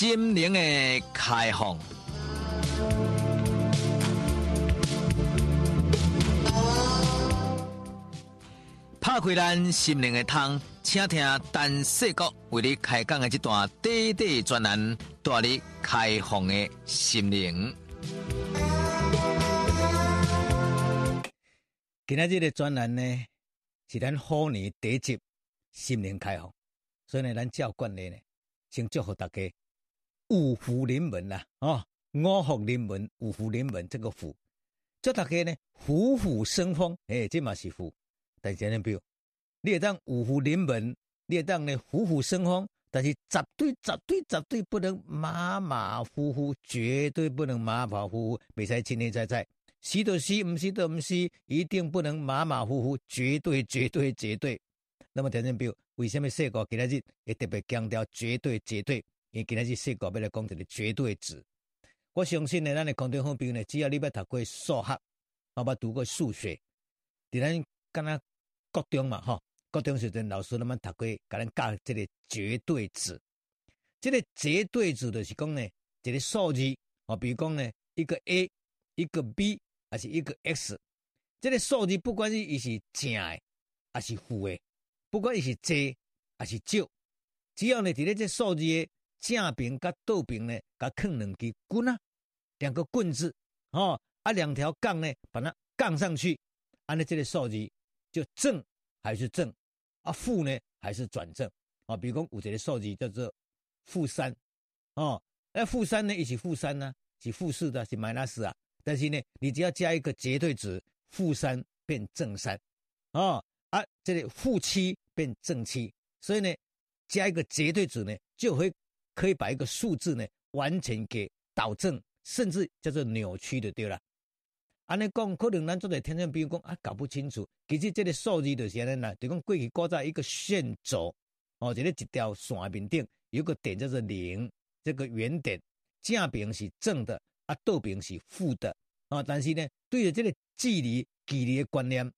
心灵的开放。拍开咱心灵的窗，请听陈世国为你开讲的这段短短专栏，带你开放的心灵。今仔日的专栏呢，是咱虎年第一集心灵开放，所以呢，咱照惯例呢，先祝福大家五福临门啦，哦，五福临门，五福临门，这个福，祝大家呢虎虎生风，哎，这嘛是福。但是呢，比如你会当五福临门，你当呢虎虎生风，但是绝对、绝对、绝对不能马马虎虎，绝对不能马马虎虎，袂使轻轻在在，是就是，唔是就唔是，一定不能马马虎虎，绝对、绝对、绝对。那么，听众朋友，为什么世国今仔日会特别强调绝对、绝对？因今仔日世国要来讲一个绝对值。我相信呢，咱的空中好朋友呢，只要你要读过数学，包括读过数学，伫咱敢若。高中嘛，哈，高中时阵老师他们读过，甲咱教这个绝对值。这个绝对值就是讲呢，一个数字，哦，比如讲呢，一个 A，一个 B，还是一个 X。这个数字不管是伊是正的，还是负的，不管伊是多还是少，只要呢，伫咧这数字的正边甲倒边呢，甲放两支棍啊，两个棍子，哦，啊，两条杠呢，把它杠上去，按呢这个数字。就正还是正啊？负呢还是转正啊？比如讲有一个数字叫做负三哦，那负三呢，也是负三呢，是负四的，是 minus 啊。但是呢，你只要加一个绝对值，负三变正三哦，啊，这里负七变正七，所以呢，加一个绝对值呢，就会可以把一个数字呢完全给导正，甚至叫做扭曲的，对了。安尼讲，可能咱做在听众朋友讲啊，搞不清楚。其实这个数字就是安尼啦，就讲过去挂在一个线轴哦，这个一条线面顶有个点叫做零，这个原点正边是正的，啊倒边是负的啊。但是呢，对于这个距离距离的观念，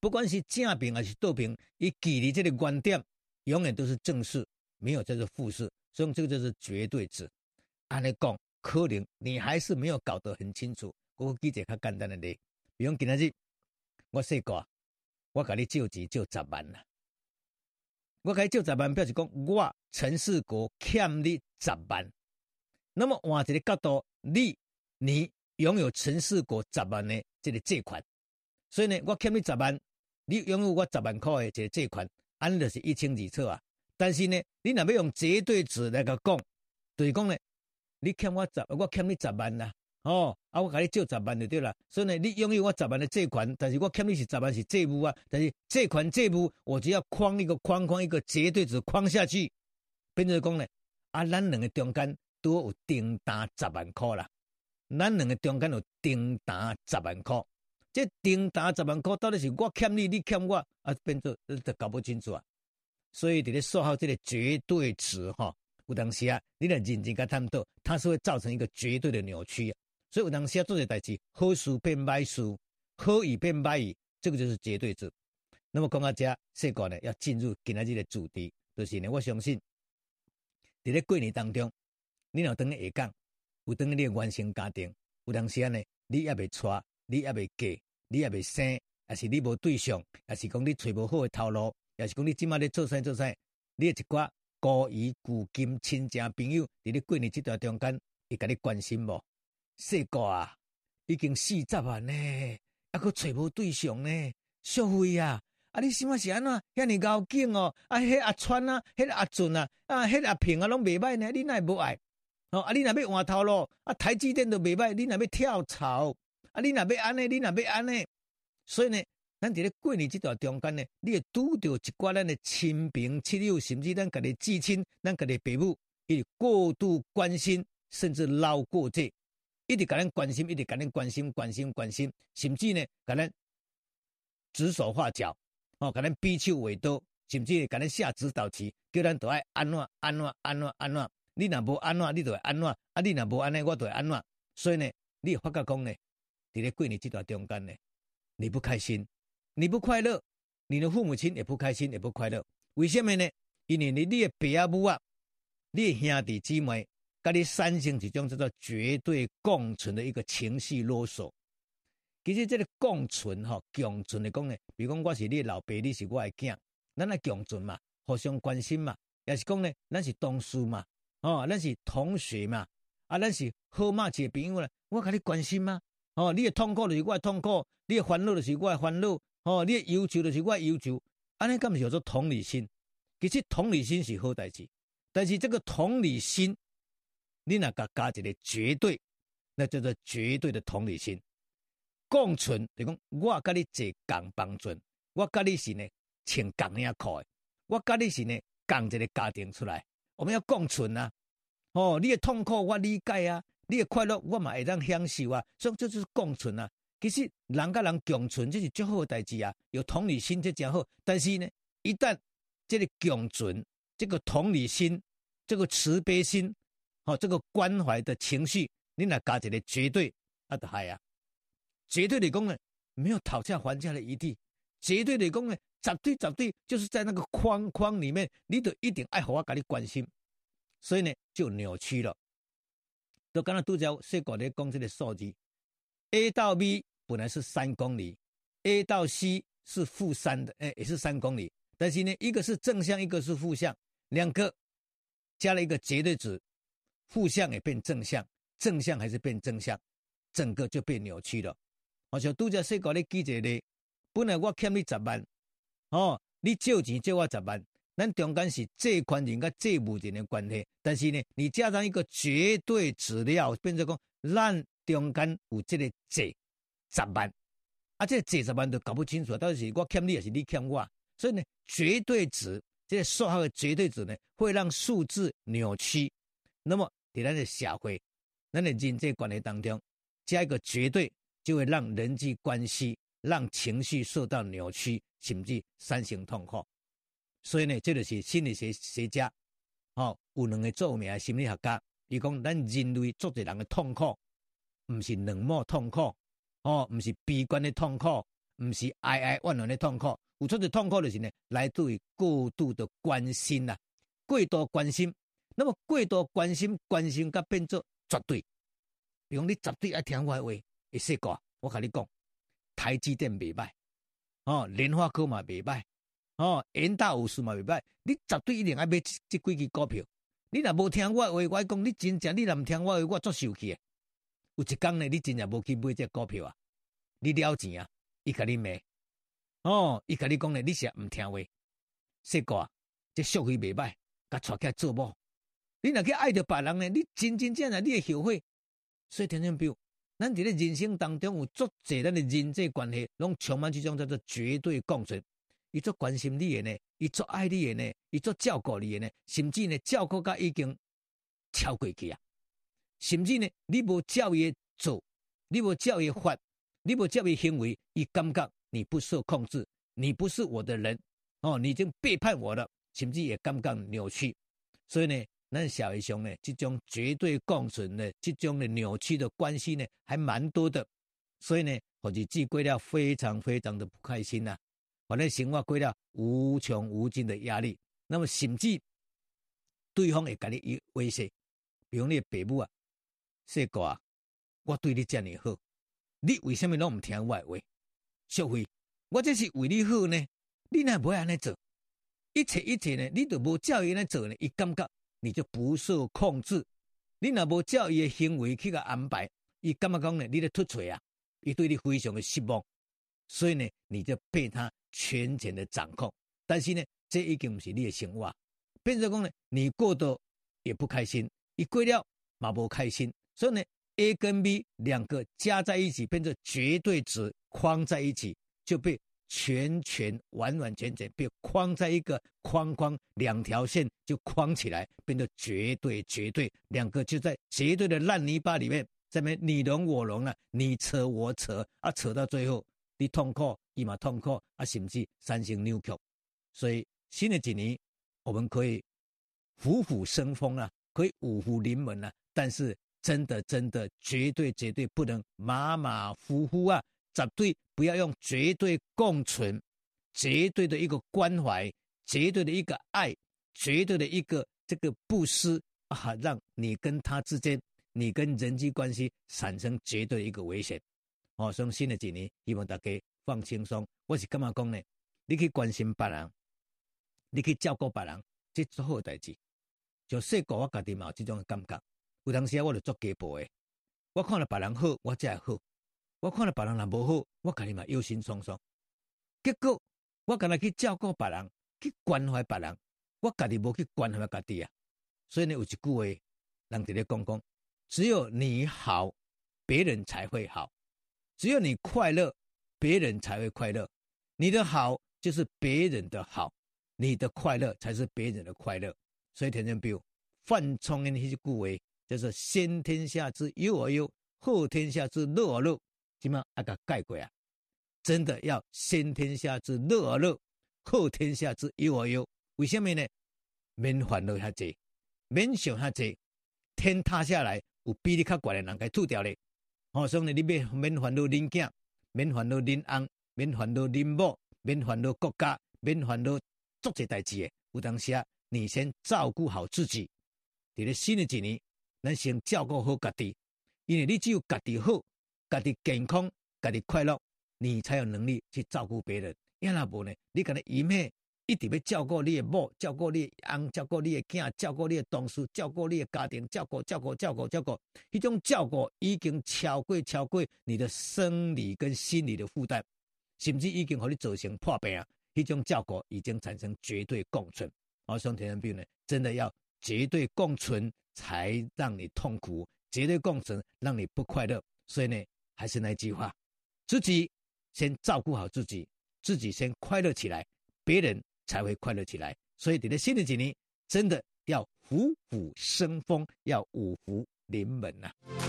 不管是正边还是倒边，以距离这个观点永远都是正数，没有叫做负数，所以这个就是绝对值。安尼讲，可能你还是没有搞得很清楚。我举一个较简单的例，比如今仔日我说过，我甲你借钱借十万啦，我甲你借十万，表示讲我陈世国欠你十万。那么换一个角度，你你拥有陈世国十万的这个借款，所以呢，我欠你十万，你拥有我十万块的这个借款，安尼就是一清二楚啊。但是呢，你若要用绝对值来个讲，就是讲呢，你欠我十，我欠你十万啦。哦，啊，我给你借十万就对啦。所以呢，你拥有我十万的借款，但是我欠你是十万是债务啊。但是借款债务，我只要框一个框框一个绝对值框下去，变成讲呢，啊，咱两个中间都有订单十万块啦。咱两个中间有订单十万块，这订单十万块到底是我欠你，你欠我，啊，变做都搞不清楚啊。所以，伫咧说好这个绝对值哈，有当时啊，你若认真甲探讨，它是会造成一个绝对的扭曲。所以有当时要做这代志，好事变坏事，好语变歹语，这个就是绝对值。那么讲到这，世国呢要进入今仔日的主题，就是呢，我相信伫咧过年当中，你若等下讲，有等你的原生家庭，有当时啊呢，你也未娶，你也未嫁，你也未生，还是你无对象，还是讲你找无好的头路，也是讲你今麦咧做啥做啥，你一寡孤儿古今亲戚朋友，在咧过年这段中间，会甲你关心无？世国啊，已经四十万呢，还阁找无对象呢，小辉啊，啊你想啊是安怎？遐尼高兴哦，啊迄阿川啊，迄阿俊啊，啊迄阿平啊，拢袂歹呢，你哪会无爱？哦，啊你若要换头路，啊台积电都袂歹，你若要跳槽，啊你若要安尼，你若要安尼，所以呢，咱伫咧过年这段中间呢，你会拄到一寡咱的亲朋戚友，甚至咱家己至亲，咱家己父母，伊过度关心，甚至捞过界。一直甲咱关心，一直甲咱关心，关心，关心，甚至呢，甲咱指手画脚，哦，甲咱比手画刀，甚至甲咱下指导棋，叫咱都爱安怎安怎安怎安怎，你若无安怎，你就会安怎，啊，你若无安尼，我就会安怎。所以呢，你会发觉讲呢，伫咧过年这段中间呢，你不开心，你不快乐，你的父母亲也不开心，也不快乐。为什么呢？因为你你的爸母啊，你兄弟姊妹，跟你产生一种叫做绝对共存的一个情绪啰嗦。其实这个共存哈，共存的讲呢，比如讲我是你的老爸，你是我的囝，咱来共存嘛，互相关心嘛，也是讲呢，咱是同事嘛，哦，咱是同学嘛，啊，咱是好嘛，一个朋友啦，我甲你关心嘛，哦，你的痛苦就是我的痛苦，你的烦恼就是我的烦恼，哦，你的要求就是我的要求，安尼咁是叫做同理心。其实同理心是好代志，但是这个同理心，你若甲加一个绝对，那叫做绝对的同理心。共存，就讲我甲你坐共帮船，我甲你是呢穿共领裤的，我甲你是呢共一个家庭出来，我们要共存啊！哦，你的痛苦我理解啊，你的快乐我嘛会当享受啊，所以这就是共存啊。其实人甲人共存这是最好的代志啊，有同理心这真好。但是呢，一旦这个共存，这个同理心，这个慈悲心，哦，这个关怀的情绪，你若加一个绝对，啊，就害啊！绝对的功能没有讨价还价的余地，绝对的功能绝对绝对就是在那个框框里面，你都一定爱好我给你关心，所以呢就扭曲了。都刚刚都叫说过的讲这个数字，A 到 B 本来是三公里，A 到 C 是负三的，哎，也是三公里，但是呢一个是正向，一个是负向，两个加了一个绝对值，负向也变正向，正向还是变正向，整个就被扭曲了。好像拄则说过咧记者咧，本来我欠你十万，哦，你借钱借我十万，咱中间是借款人跟借务人的关系，但是呢，你加上一个绝对资料，变成讲咱中间有这个借十万，啊，这个借十万都搞不清楚，到底是我欠你还是你欠我，所以呢，绝对值这个数号的绝对值呢，会让数字扭曲。那么在咱的社会，咱的人际关系当中，加一个绝对。就会让人际关系、让情绪受到扭曲，甚至产生痛苦。所以呢，这就是心理学学家，哦，有两个著名的心理学家，伊讲咱人类做一人的痛苦，毋是冷漠痛苦，哦，不是悲观的痛苦，毋是哀哀怨怨的痛苦，有出的痛苦就是呢，来自于过度的关心呐，过度关心。那么过度关心，关心甲变作绝对，比如你绝对爱听我的话。一说过，我甲你讲，台积电袂歹，哦，联发科嘛袂歹，哦，元大有事嘛袂歹，你绝对一定爱买这这几支股票。你若无听我话，我讲你真正你若毋听我话，我足受气。有一天呢，你真正无去买这股票啊，你了钱啊，伊甲你骂，哦，伊甲你讲呢，你是唔听话，说过，这属于袂歹，甲带起来做某。你若去爱着别人呢，你真真正正你会后悔。所以听听表。咱伫咧人生当中有足侪咱的人际关系，拢充满这种叫做绝对共存。伊足关心你的呢，伊足爱你的呢，伊足照顾你的呢，甚至呢照顾甲已经超过去啊！甚至呢，你无照伊做，你无照伊发，你无照伊行为，伊感觉你不受控制，你不是我的人哦，你已经背叛我了，甚至也感觉扭曲。所以呢。那社会上呢，这种绝对共存的这种的扭曲的关系呢，还蛮多的。所以呢，或者自过了非常非常的不开心呐、啊，反正生活过了无穷无尽的压力。那么甚至对方会给你威胁，比如你的爸母啊，说哥啊，我对你这么好，你为什么拢唔听我的话？小辉，我这是为你好呢，你若不会安尼做？一切一切呢，你都无照伊来做呢，伊感觉。你就不受控制，你若无照伊的行为去个安排，伊感觉讲呢？你咧突锤啊！伊对你非常的失望，所以呢，你就被他全权的掌控。但是呢，这已经毋是你的生活，变成讲呢，你过得也不开心，一过了嘛无开心。所以呢，A 跟 B 两个加在一起，变成绝对值，框在一起就被。全全完完全全被框在一个框框，两条线就框起来，变得绝对绝对，两个就在绝对的烂泥巴里面，这边你侬我侬啊，你扯我扯啊，扯到最后你痛苦，伊嘛痛苦啊，甚至产生扭曲。所以新的几年我们可以虎虎生风啊，可以五福临门啊，但是真的真的绝对绝对不能马马虎虎啊。绝对不要用绝对共存、绝对的一个关怀、绝对的一个爱、绝对的一个这个布施啊，让你跟他之间，你跟人际关系产生绝对一个危险。哦，所以新的几年，希望大家放轻松。我是干嘛讲呢？你去关心别人，你去照顾别人，这是好代志。就细个我家己嘛有这种感觉。有当时我就做家暴的，我看到别人好，我才会好；我看到别人若无好，我家己嘛忧心忡忡。结果我干那去照顾别人，去关怀别人，我家己无去关怀家己啊。所以呢，有一句话，人伫咧讲讲，只有你好，别人才会好；只有你快乐，别人才会快乐。你的好就是别人的好，你的快乐才是别人的快乐。所以，天天比如范仲淹迄句话。就是先天下之忧而忧，后天下之乐而乐，怎么啊个概括啊？真的要先天下之乐而乐，后天下之忧而忧。为什么呢？免烦恼遐济，免想遐济，天塌下来有比你较悬的人给吐掉咧。哦，所以你免免烦恼恁囝，免烦恼恁翁，免烦恼恁某，免烦恼国家，免烦恼做这代志诶。有当时啊，你先照顾好自己，伫咧新的几年。咱先照顾好家己，因为你只有家己好，家己健康，家己快乐，你才有能力去照顾别人。要那不呢？你可能一面一直要照顾你的某，照顾你的翁，照顾你的囝，照顾你的同事，照顾你的家庭，照顾照顾照顾照顾，迄种照顾已经超过超过你的生理跟心理的负担，甚至已经和你造成破病啊！一种照顾已经产生绝对共存。而兄弟们呢，真的要绝对共存。才让你痛苦，绝对共存，让你不快乐。所以呢，还是那句话，自己先照顾好自己，自己先快乐起来，别人才会快乐起来。所以，你的新的几年真的要虎虎生风，要五福临门呐、啊。